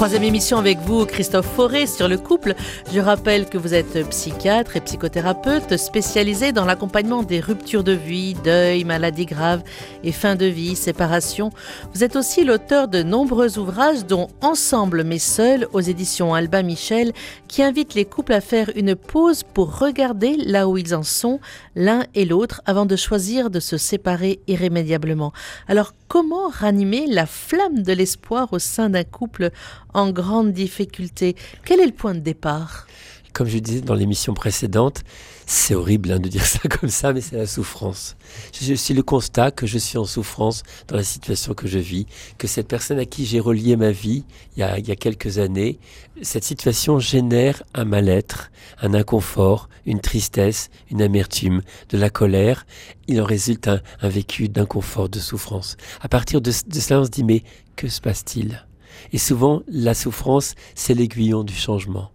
Troisième émission avec vous, Christophe Forêt, sur le couple. Je rappelle que vous êtes psychiatre et psychothérapeute spécialisé dans l'accompagnement des ruptures de vie, deuil, maladies graves et fin de vie, séparation. Vous êtes aussi l'auteur de nombreux ouvrages, dont Ensemble mais seul aux éditions Alba Michel, qui invitent les couples à faire une pause pour regarder là où ils en sont, l'un et l'autre, avant de choisir de se séparer irrémédiablement. Alors, comment ranimer la flamme de l'espoir au sein d'un couple en grande difficulté. Quel est le point de départ? Comme je disais dans l'émission précédente, c'est horrible hein, de dire ça comme ça, mais c'est la souffrance. C'est le constat que je suis en souffrance dans la situation que je vis, que cette personne à qui j'ai relié ma vie il y, a, quelques années, cette situation génère un mal-être, un inconfort, une tristesse, une amertume, de la colère. Il en résulte un, un vécu d'inconfort, de souffrance. À partir de, de cela, on se dit mais que se passe-t-il? Et souvent, la souffrance, c'est l'aiguillon du changement.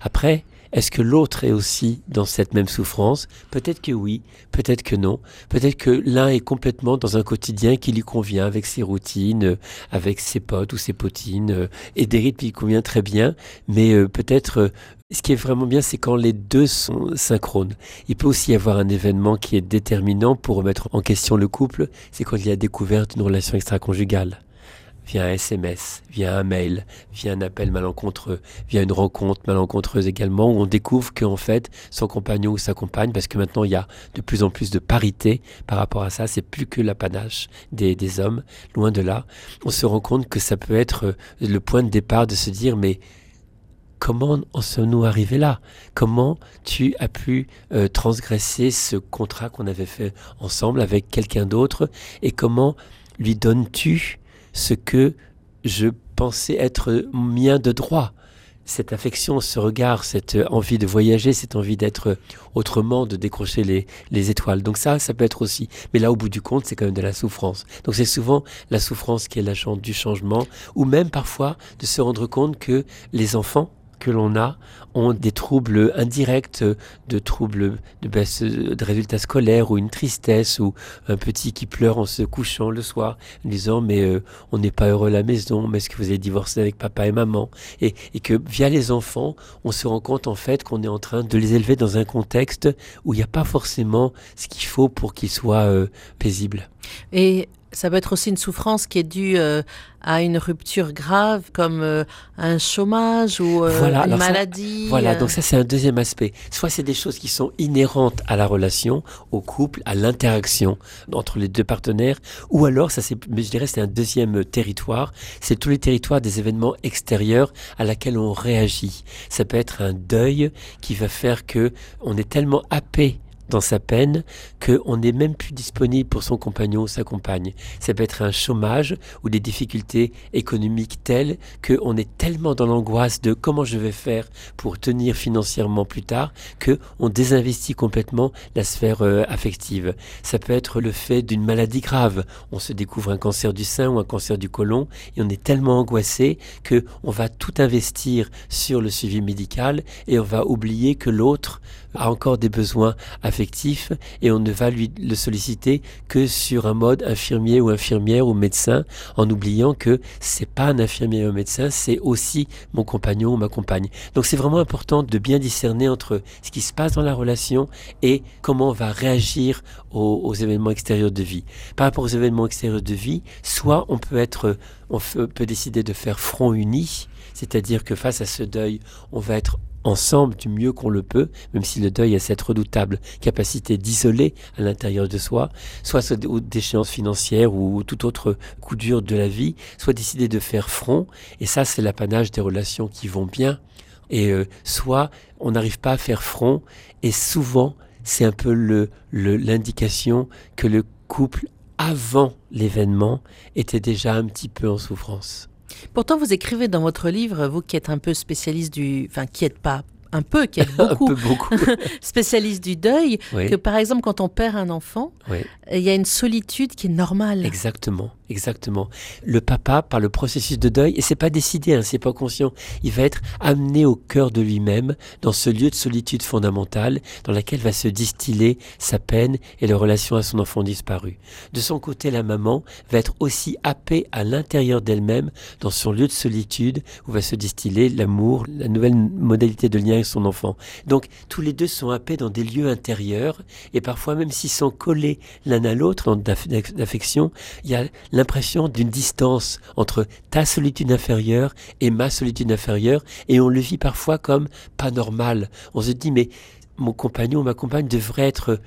Après, est-ce que l'autre est aussi dans cette même souffrance? Peut-être que oui, peut-être que non. Peut-être que l'un est complètement dans un quotidien qui lui convient avec ses routines, avec ses potes ou ses potines, et des rythmes qui convient très bien. Mais euh, peut-être, euh, ce qui est vraiment bien, c'est quand les deux sont synchrones. Il peut aussi y avoir un événement qui est déterminant pour remettre en question le couple, c'est quand il y a découvert une relation extra-conjugale via un SMS, via un mail, via un appel malencontreux, via une rencontre malencontreuse également, où on découvre qu'en fait, son compagnon ou sa compagne, parce que maintenant il y a de plus en plus de parité par rapport à ça, c'est plus que l'apanage des, hommes, loin de là, on se rend compte que ça peut être euh, le point de départ de se dire, mais comment en sommes-nous arrivés là? Comment tu as pu euh, transgresser ce contrat qu'on avait fait ensemble avec quelqu'un d'autre? Et comment lui donnes-tu ce que je pensais être mien de droit. Cette affection, ce regard, cette envie de voyager, cette envie d'être autrement, de décrocher les, les, étoiles. Donc ça, ça peut être aussi. Mais là, au bout du compte, c'est quand même de la souffrance. Donc c'est souvent la souffrance qui est l'agent du changement, ou même parfois de se rendre compte que les enfants, que l'on a ont des troubles indirects, de troubles de baisse de résultats scolaires ou une tristesse ou un petit qui pleure en se couchant le soir en disant mais euh, on n'est pas heureux à la maison, mais est-ce que vous avez divorcé avec papa et maman? Et, et, que via les enfants, on se rend compte en fait qu'on est en train de les élever dans un contexte où il n'y a pas forcément ce qu'il faut pour qu'ils soient euh, paisibles. Et ça peut être aussi une souffrance qui est due euh, à une rupture grave comme euh, un chômage ou euh, voilà, une maladie. Ça, voilà, donc ça c'est un deuxième aspect. Soit c'est des choses qui sont inhérentes à la relation, au couple, à l'interaction entre les deux partenaires, ou alors ça c'est, je dirais, c'est un deuxième territoire. C'est tous les territoires des événements extérieurs à laquelle on réagit. Ça peut être un deuil qui va faire que on est tellement happé dans sa peine qu'on n'est même plus disponible pour son compagnon ou sa compagne. Ça peut être un chômage ou des difficultés économiques telles qu'on est tellement dans l'angoisse de comment je vais faire pour tenir financièrement plus tard qu'on désinvestit complètement la sphère euh, affective. Ça peut être le fait d'une maladie grave. On se découvre un cancer du sein ou un cancer du côlon et on est tellement angoissé que on va tout investir sur le suivi médical et on va oublier que l'autre a encore des besoins affectifs et on ne va lui le solliciter que sur un mode infirmier ou infirmière ou médecin en oubliant que c'est pas un infirmier ou un médecin, c'est aussi mon compagnon ou ma compagne. Donc c'est vraiment important de bien discerner entre ce qui se passe dans la relation et comment on va réagir aux, aux événements extérieurs de vie. Par rapport aux événements extérieurs de vie, soit on peut être, on peut décider de faire front uni, c'est-à-dire que face à ce deuil, on va être ensemble du mieux qu'on le peut, même si le deuil a cette redoutable capacité d'isoler à l'intérieur de soi, soit d'échéances financières ou tout autre coup dur de la vie, soit décider de faire front, et ça c'est l'apanage des relations qui vont bien, et euh, soit on n'arrive pas à faire front, et souvent c'est un peu l'indication le, que le couple avant l'événement était déjà un petit peu en souffrance. Pourtant, vous écrivez dans votre livre, vous qui êtes un peu spécialiste du, enfin qui n'êtes pas un peu, qui aide beaucoup, beaucoup. spécialiste du deuil, Oui. que par exemple quand on perd un enfant, Oui. il y a une solitude qui est normale. Exactement, exactement. Le papa, par le processus de deuil, et c'est pas décidé, hein, c'est pas conscient, il va être amené au cœur de lui-même, dans ce lieu de solitude fondamentale, dans laquelle va se distiller sa peine et la relation à son enfant disparu. De son côté, la maman va être aussi happée à l'intérieur d'elle-même, dans son lieu de solitude, où va se distiller l'amour, la nouvelle modalité de lien son enfant. Donc, tous les deux sont happés dans des lieux intérieurs, et parfois même s'ils sont collés l'un à l'autre, d'affection, il y a l'impression d'une distance entre ta solitude inférieure et ma solitude inférieure, et on le vit parfois comme pas normal. On se dit, mais mon compagnon ou ma compagne devrait être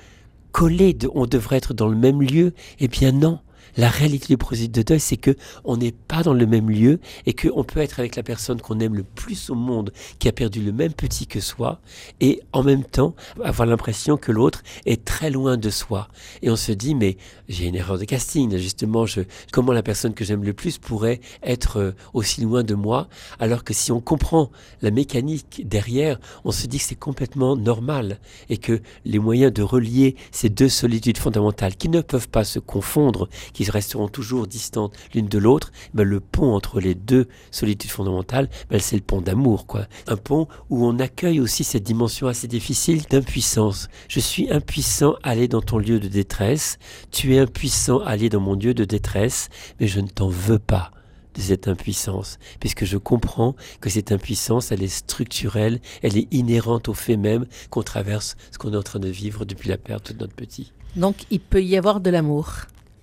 collés, de- on devrait être dans le même lieu? Eh bien non. La réalité du processus de deuil, c'est que on n'est pas dans le même lieu et qu'on peut être avec la personne qu'on aime le plus au monde, qui a perdu le même petit que soi, et en même temps avoir l'impression que l'autre est très loin de soi. Et on se dit, mais j'ai une erreur de casting, justement, comment la personne que j'aime le plus pourrait être euh, aussi loin de moi, alors que si on comprend la mécanique derrière, on se dit que c'est complètement normal et que les moyens de relier ces deux solitudes fondamentales qui ne peuvent pas se confondre, resteront toujours distantes l'une de l'autre, ben le pont entre les deux solitudes fondamentales, ben c'est le pont d'amour, quoi. Un pont où on accueille aussi cette dimension assez difficile d'impuissance. Je suis impuissant à aller dans ton lieu de détresse, tu es impuissant à aller dans mon lieu de détresse, mais je ne t'en veux pas de cette impuissance, puisque je comprends que cette impuissance, elle est structurelle, elle est inhérente au fait même qu'on traverse ce qu'on est en train de vivre depuis la perte de notre petit. Donc il peut y avoir de l'amour.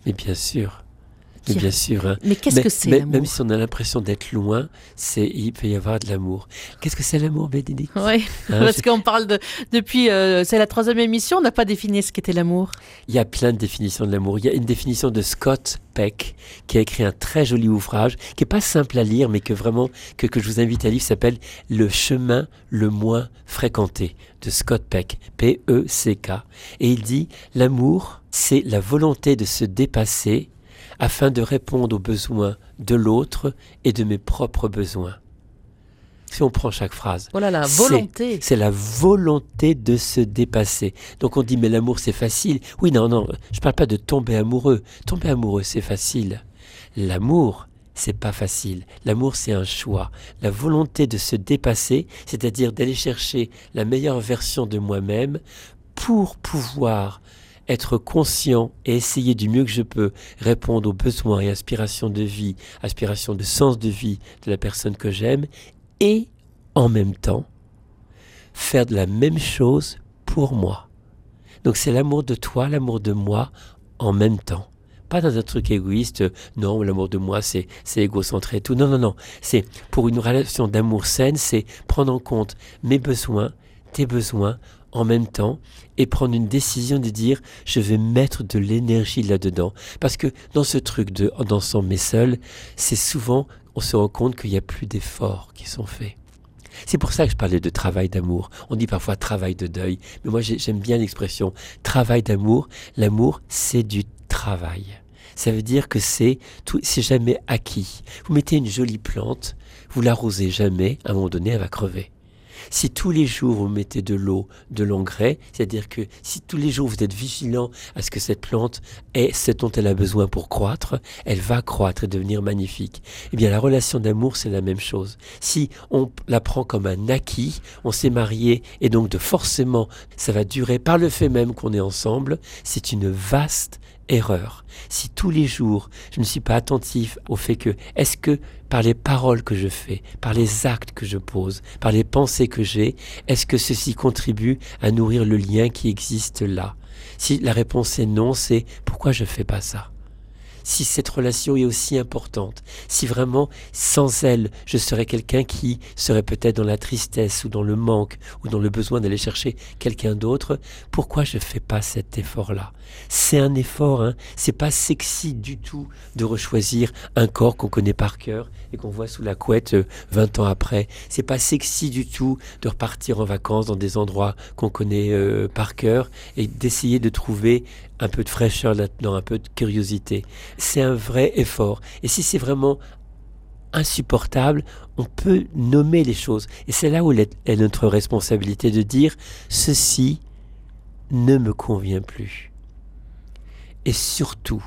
Mais bien sûr, Qui- bien sûr. hein. Mais qu'est-ce que c'est l'amour Même si on a l'impression d'être loin, c'est il peut y avoir de l'amour. Qu'est-ce que c'est l'amour, Bénédicte? Oui, Hein, parce je- qu'on parle de depuis euh, c'est la troisième émission, on n'a pas défini ce qu'était l'amour. Il y a plein de définitions de l'amour. Il y a une définition de Scott Peck qui a écrit un très joli ouvrage qui est pas simple à lire, mais que vraiment que, que je vous invite à lire. S'appelle Le chemin le moins fréquenté de Scott Peck, P-E-C-K. Et il dit l'amour, c'est la volonté de se dépasser afin de répondre aux besoins de l'autre et de mes propres besoins. Si on prend chaque phrase. Voilà la C'est- volonté. C'est la volonté de se dépasser. Donc on dit mais l'amour c'est facile. Oui non non, je parle pas de tomber amoureux. Tomber amoureux c'est facile. L'amour c'est pas facile. L'amour c'est un choix. La volonté de se dépasser, c'est-à-dire d'aller chercher la meilleure version de moi-même pour pouvoir être conscient et essayer du mieux que je peux répondre aux besoins et aspirations de vie, aspirations de sens de vie de la personne que j'aime et en même temps faire de la même chose pour moi. Donc c'est l'amour de toi, l'amour de moi en même temps. Pas dans un truc égoïste, non, l'amour de moi c'est c'est égocentré et tout. Non, non, non. C'est pour une relation d'amour saine, c'est prendre en compte mes besoins, tes besoins en même temps et prendre une décision de dire je vais mettre de l'énergie là-dedans. Parce que dans ce truc de d'ensemble mais seul, c'est souvent on se rend compte qu'il n'y a plus d'efforts qui sont faits. C'est pour ça que je parlais de travail d'amour. On dit parfois travail de deuil, mais moi j'ai- j'aime bien l'expression travail d'amour. L'amour, c'est du travail. Ça veut dire que c'est c'est jamais acquis. Vous mettez une jolie plante, vous l'arrosez jamais, à un moment donné, elle va crever. Si tous les jours vous mettez de l'eau, de l'engrais, c'est-à-dire que si tous les jours vous êtes vigilant à ce que cette plante ait ce dont elle a besoin pour croître, elle va croître et devenir magnifique. Eh bien, la relation d'amour, c'est la même chose. Si on la prend comme un acquis, on s'est marié et donc de forcément ça va durer par le fait même qu'on est ensemble, c'est une vaste erreur. Si tous les jours je ne suis pas attentif au fait que est-ce que par les paroles que je fais, par les actes que je pose, par les pensées que j'ai, est-ce que ceci contribue à nourrir le lien qui existe là? Si la réponse est non, c'est pourquoi je fais pas ça? Si cette relation est aussi importante, si vraiment sans elle je serais quelqu'un qui serait peut-être dans la tristesse ou dans le manque ou dans le besoin d'aller chercher quelqu'un d'autre, pourquoi je fais pas cet effort-là? C'est un effort, hein. C'est pas sexy du tout de rechoisir un corps qu'on connaît par cœur et qu'on voit sous la couette euh, 20 ans après. C'est pas sexy du tout de repartir en vacances dans des endroits qu'on connaît euh, par cœur et d'essayer de trouver un peu de fraîcheur là-dedans, un peu de curiosité. C'est un vrai effort. Et si c'est vraiment insupportable, on peut nommer les choses. Et c'est là où est notre responsabilité de dire ceci ne me convient plus. Et surtout,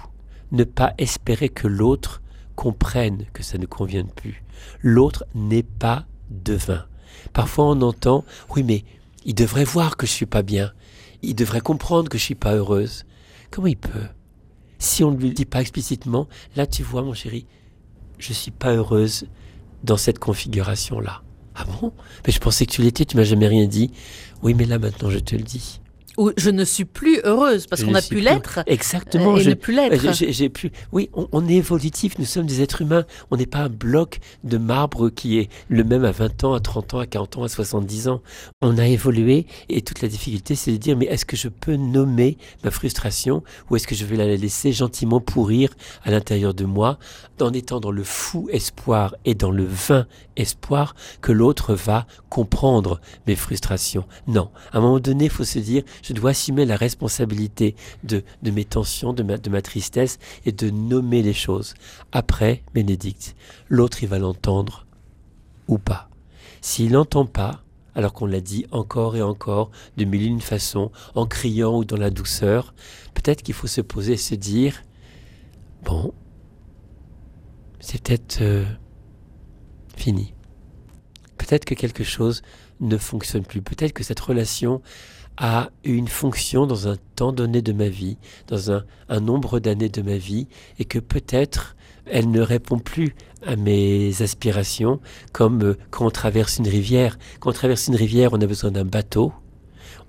ne pas espérer que l'autre comprenne que ça ne convient plus. L'autre n'est pas devin. Parfois on entend oui mais il devrait voir que je suis pas bien. Il devrait comprendre que je suis pas heureuse. Comment il peut? Si on ne lui dit pas explicitement, là tu vois mon chéri, je suis pas heureuse dans cette configuration là. Ah bon? Mais je pensais que tu l'étais, tu m'as jamais rien dit. Oui, mais là maintenant je te le dis je ne suis plus heureuse parce qu'on a pu l'être. Exactement. Et je, ne plus l'être. J'ai plus. Oui, on, est évolutif. Nous sommes des êtres humains. On n'est pas un bloc de marbre qui est le même à 20 ans, à 30 ans, à 40 ans, à 70 ans. On a évolué et toute la difficulté, c'est de dire mais est-ce que je peux nommer ma frustration ou est-ce que je vais la laisser gentiment pourrir à l'intérieur de moi en étant dans le fou espoir et dans le vain espoir que l'autre va comprendre mes frustrations? Non, à un moment donné, il faut se dire, je dois assumer la responsabilité de, mes tensions, de ma, de ma tristesse et de nommer les choses. Après, Bénédicte, l'autre, il va l'entendre ou pas. S'il n'entend pas, alors qu'on l'a dit encore et encore, de mille et une façons, en criant ou dans la douceur, peut-être qu'il faut se poser et se dire, bon, c'est peut-être euh, fini. Peut-être que quelque chose ne fonctionne plus. Peut-être que cette relation a une fonction dans un temps donné de ma vie, dans un, nombre d'années de ma vie, et que peut-être elle ne répond plus à mes aspirations, comme euh, quand on traverse une rivière. Quand on traverse une rivière, on a besoin d'un bateau.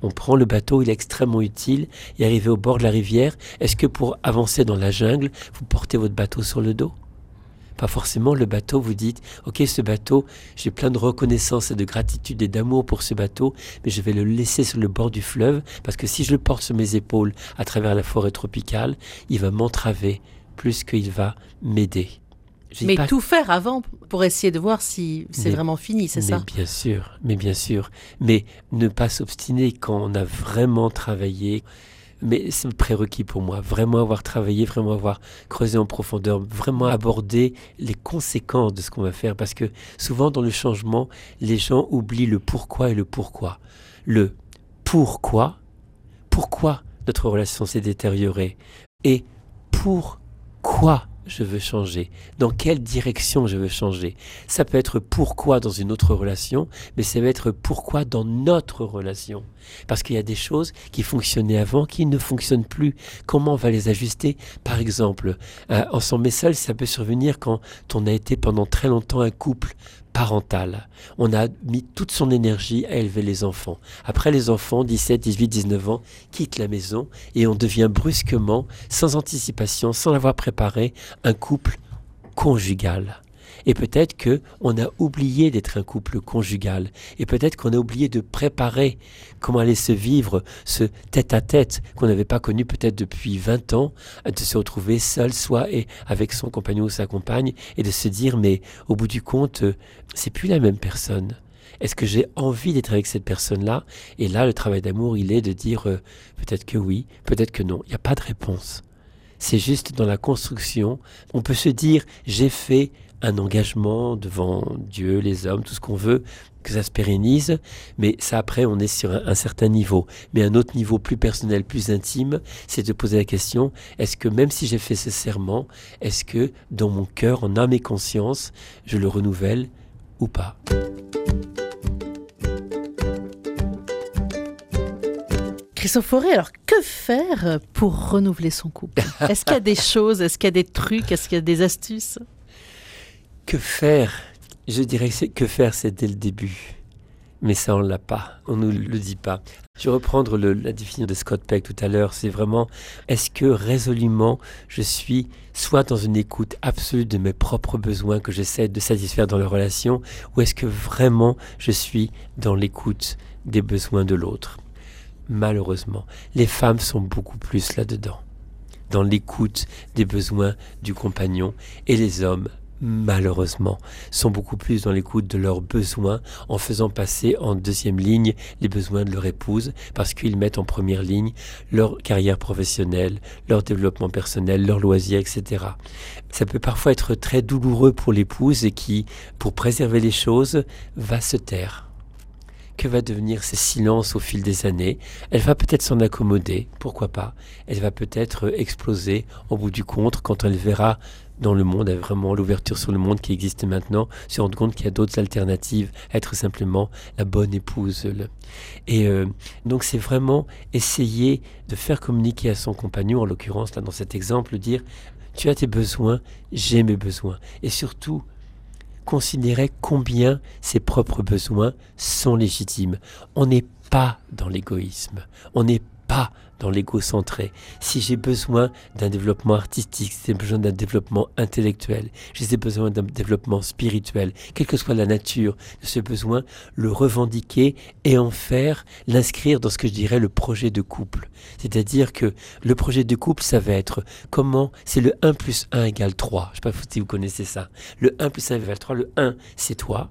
On prend le bateau, il est extrêmement utile. Et arrivé au bord de la rivière, est-ce que pour avancer dans la jungle, vous portez votre bateau sur le dos? Pas forcément le bateau, vous dites, ok, ce bateau, j'ai plein de reconnaissance et de gratitude et d'amour pour ce bateau, mais je vais le laisser sur le bord du fleuve, parce que si je le porte sur mes épaules à travers la forêt tropicale, il va m'entraver plus qu'il va m'aider. Mais tout faire avant pour essayer de voir si c'est vraiment fini, c'est ça? Bien sûr, mais bien sûr. Mais ne pas s'obstiner quand on a vraiment travaillé mais c'est le prérequis pour moi. Vraiment avoir travaillé, vraiment avoir creusé en profondeur, vraiment aborder les conséquences de ce qu'on va faire. Parce que souvent dans le changement, les gens oublient le pourquoi et le pourquoi. Le pourquoi, pourquoi notre relation s'est détériorée et pourquoi je veux changer, dans quelle direction je veux changer? Ça peut être pourquoi dans une autre relation, mais ça peut être pourquoi dans notre relation. Parce qu'il y a des choses qui fonctionnaient avant qui ne fonctionnent plus. Comment on va les ajuster? Par exemple, euh, en s'en seul, ça peut survenir quand on a été pendant très longtemps un couple parental. On a mis toute son énergie à élever les enfants. Après les enfants, 17, 18, 19 ans, quittent la maison et on devient brusquement, sans anticipation, sans l'avoir préparé, un couple conjugal. Et peut-être que on a oublié d'être un couple conjugal. Et peut-être qu'on a oublié de préparer comment allait se vivre ce tête-à-tête qu'on n'avait pas connu peut-être depuis 20 ans, de se retrouver seul, soit et avec son compagnon ou sa compagne, et de se dire, mais au bout du compte, c'est plus la même personne. Est-ce que j'ai envie d'être avec cette personne-là? Et là, le travail d'amour, il est de dire euh, peut-être que oui, peut-être que non. Il n'y a pas de réponse. C'est juste dans la construction. On peut se dire, j'ai fait un engagement devant Dieu, les hommes, tout ce qu'on veut, que ça se pérennise, mais ça après on est sur un, certain niveau. Mais un autre niveau plus personnel, plus intime, c'est de poser la question, est-ce que même si j'ai fait ce serment, est-ce que dans mon cœur, en âme et conscience, je le renouvelle ou pas? Christophe alors que faire pour renouveler son couple? Est-ce qu'il y a des choses, est-ce qu'il y a des trucs, est-ce qu'il y a des astuces? Que faire? Je dirais que que faire, c'est dès le début. Mais ça, on l'a pas. On nous le dit pas. Je vais reprendre la définition de Scott Peck tout à l'heure. C'est vraiment, est-ce que résolument, je suis soit dans une écoute absolue de mes propres besoins que j'essaie de satisfaire dans la relation, ou est-ce que vraiment je suis dans l'écoute des besoins de l'autre? Malheureusement, les femmes sont beaucoup plus là-dedans, dans l'écoute des besoins du compagnon, et les hommes malheureusement, sont beaucoup plus dans l'écoute de leurs besoins en faisant passer en deuxième ligne les besoins de leur épouse parce qu'ils mettent en première ligne leur carrière professionnelle, leur développement personnel, leurs loisirs, etc. Ça peut parfois être très douloureux pour l'épouse et qui, pour préserver les choses, va se taire. Que va devenir ce silence au fil des années? Elle va peut-être s'en accommoder, pourquoi pas? Elle va peut-être exploser au bout du compte quand elle verra dans le monde, vraiment l'ouverture sur le monde qui existe maintenant, se rendre compte qu'il y a d'autres alternatives, être simplement la bonne épouse. Et euh, donc c'est vraiment essayer de faire communiquer à son compagnon, en l'occurrence là dans cet exemple, dire tu as tes besoins, j'ai mes besoins. Et surtout, considérer combien ses propres besoins sont légitimes. On n'est pas dans l'égoïsme, on n'est pas dans l'égocentré. Si j'ai besoin d'un développement artistique, si j'ai besoin d'un développement intellectuel, j'ai besoin d'un développement spirituel, quelle que soit la nature de ce besoin, le revendiquer et en faire, l'inscrire dans ce que je dirais le projet de couple. C'est-à-dire que le projet de couple, ça va être comment, c'est le 1 plus 1 égale 3. Je ne sais pas si vous connaissez ça. Le 1 plus 1 égale 3, le 1 c'est toi,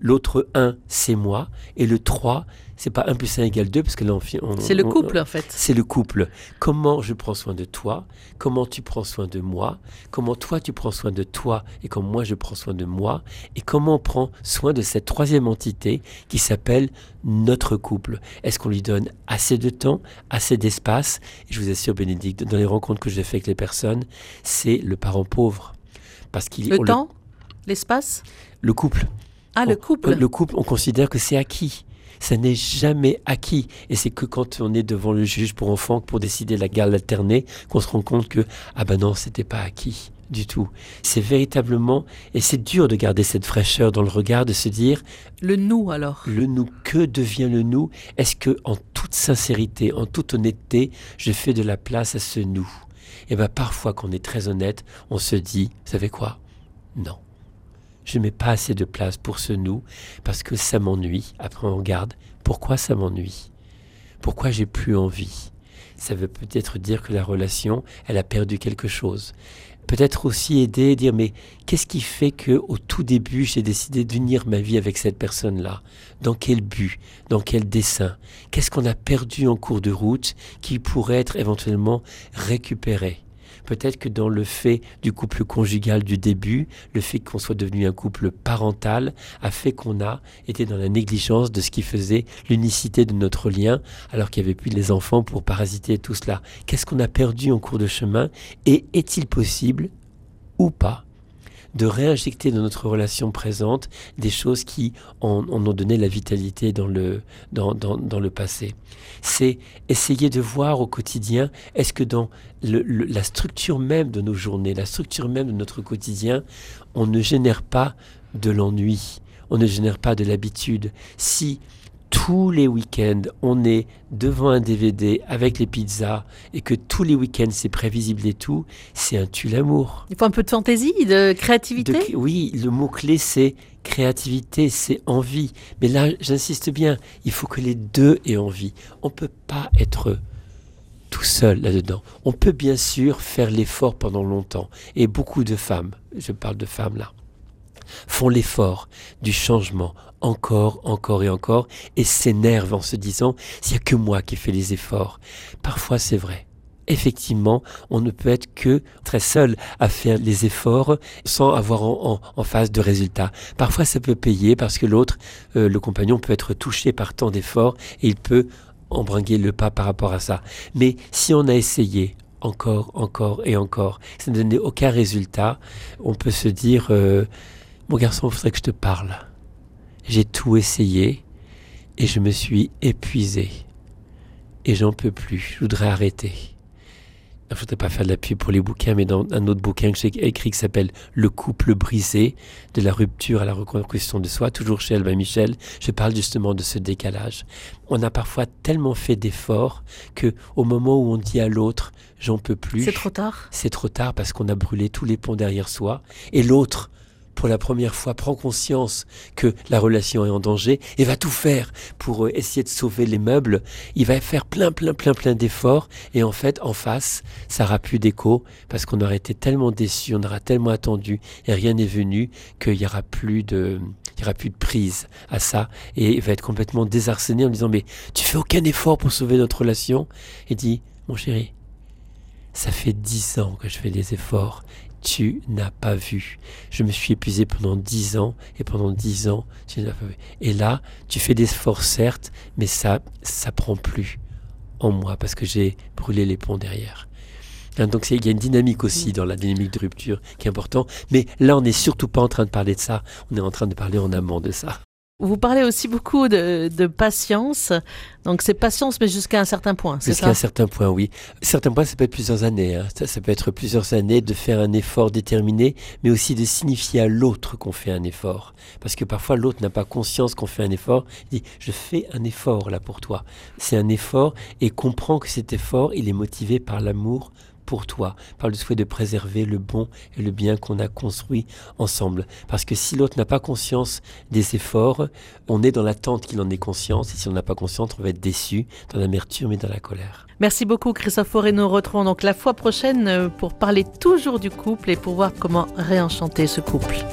l'autre 1 c'est moi, et le 3 c'est pas 1 plus 1 égale 2 parce que là on, c'est le couple en fait. C'est le couple. Comment je prends soin de toi, comment tu prends soin de moi, comment toi tu prends soin de toi et comment moi je prends soin de moi? Et comment on prend soin de cette troisième entité qui s'appelle notre couple? Est-ce qu'on lui donne assez de temps, assez d'espace? Et je vous assure Bénédicte, dans les rencontres que j'ai faites avec les personnes, c'est le parent pauvre parce qu'il le temps, l'espace, le couple. Ah, le couple. Le couple, on considère que c'est acquis ça n'est jamais acquis. Et c'est que quand on est devant le juge pour enfants, pour décider la garde alternée, qu'on se rend compte que, ah ben non, c'était pas acquis du tout. C'est véritablement, et c'est dur de garder cette fraîcheur dans le regard, de se dire... Le nous alors Le nous, que devient le nous? Est-ce que en toute sincérité, en toute honnêteté, je fais de la place à ce nous? Et bien parfois, quand on est très honnête, on se dit, vous savez quoi? Non je mets pas assez de place pour ce nous parce que ça m'ennuie. Après, on regarde pourquoi ça m'ennuie? Pourquoi j'ai plus envie? Ça veut peut-être dire que la relation, elle a perdu quelque chose. Peut-être aussi aider dire mais qu'est-ce qui fait que au tout début j'ai décidé d'unir ma vie avec cette personne-là? Dans quel but? Dans quel dessin? Qu'est-ce qu'on a perdu en cours de route qui pourrait être éventuellement récupéré? Peut-être que dans le fait du couple conjugal du début, le fait qu'on soit devenu un couple parental a fait qu'on a été dans la négligence de ce qui faisait l'unicité de notre lien, alors qu'il n'y avait plus les enfants pour parasiter tout cela. Qu'est-ce qu'on a perdu en cours de chemin Et est-il possible ou pas de réinjecter dans notre relation présente des choses qui en, ont donné la vitalité dans le, dans, dans, le passé. C'est essayer de voir au quotidien, est-ce que dans la structure même de nos journées, la structure même de notre quotidien, on ne génère pas de l'ennui, on ne génère pas de l'habitude. Si tous les week-ends, on est devant un DVD avec les pizzas et que tous les week-ends c'est prévisible et tout, c'est un tue l'amour. Il faut un peu de fantaisie, de créativité. oui, le mot-clé c'est créativité, c'est envie. Mais là, j'insiste bien, il faut que les deux aient envie. On ne peut pas être tout seul là-dedans. On peut bien sûr faire l'effort pendant longtemps. Et beaucoup de femmes, je parle de femmes là, font l'effort du changement encore, encore et encore, et s'énervent en se disant, s'il n'y a que moi qui fais les efforts. Parfois c'est vrai. Effectivement, on ne peut être que très seul à faire les efforts sans avoir en, face de résultats. Parfois, ça peut payer parce que l'autre, euh, le compagnon, peut être touché par tant d'efforts et il peut embringuer le pas par rapport à ça. Mais si on a essayé encore, encore et encore, ça ne donnait aucun résultat, on peut se dire, euh, mon garçon, il faudrait que je te parle. J'ai tout essayé et je me suis épuisé. Et j'en peux plus, je voudrais arrêter. Je ne voudrais pas faire de la pub pour les bouquins, mais dans un autre bouquin que j'ai écrit qui s'appelle Le couple brisé, de la rupture à la reconstruction de soi, toujours chez Albin Michel, je parle justement de ce décalage. On a parfois tellement fait d'efforts que au moment où on dit à l'autre j'en peux plus, c'est trop tard. C'est trop tard parce qu'on a brûlé tous les ponts derrière soi et l'autre pour la première fois, prend conscience que la relation est en danger et va tout faire pour euh, essayer de sauver les meubles, il va faire plein, plein, plein, plein d'efforts. Et en fait, en face, ça n'aura plus d'écho parce qu'on aurait été tellement déçu, on aura tellement attendu et rien n'est venu qu'il n'y aura plus de, il y aura plus de prise à ça et il va être complètement désarçonné en disant mais tu fais aucun effort pour sauver notre relation? Et dit mon chéri ça fait dix ans que je fais des efforts tu n'as pas vu. Je me suis épuisé pendant dix ans et pendant dix ans, tu n'as pas vu. Et là, tu fais des efforts certes, mais ça, ça prend plus en moi parce que j'ai brûlé les ponts derrière. Hein, donc il y a une dynamique aussi dans la dynamique de rupture qui est importante. Mais là, on n'est surtout pas en train de parler de ça. On est en train de parler en amont de ça. Vous parlez aussi beaucoup de, patience. Donc c'est patience, mais jusqu'à un certain point. Jusqu'à un certain point, oui. Certains points, ça peut être plusieurs années. Hein. Ça, peut être plusieurs années de faire un effort déterminé, mais aussi de signifier à l'autre qu'on fait un effort. Parce que parfois l'autre n'a pas conscience qu'on fait un effort. Il dit je fais un effort là pour toi. C'est un effort et comprend que cet effort, il est motivé par l'amour pour toi, par le souhait de préserver le bon et le bien qu'on a construit ensemble. Parce que si l'autre n'a pas conscience des efforts, on est dans l'attente qu'il en ait conscience, et si on n'a pas conscience, on va être déçu, dans l'amertume et dans la colère. Merci beaucoup Christophe. Nous retrouvons donc la fois prochaine euh, pour parler toujours du couple et pour voir comment réenchanter ce couple.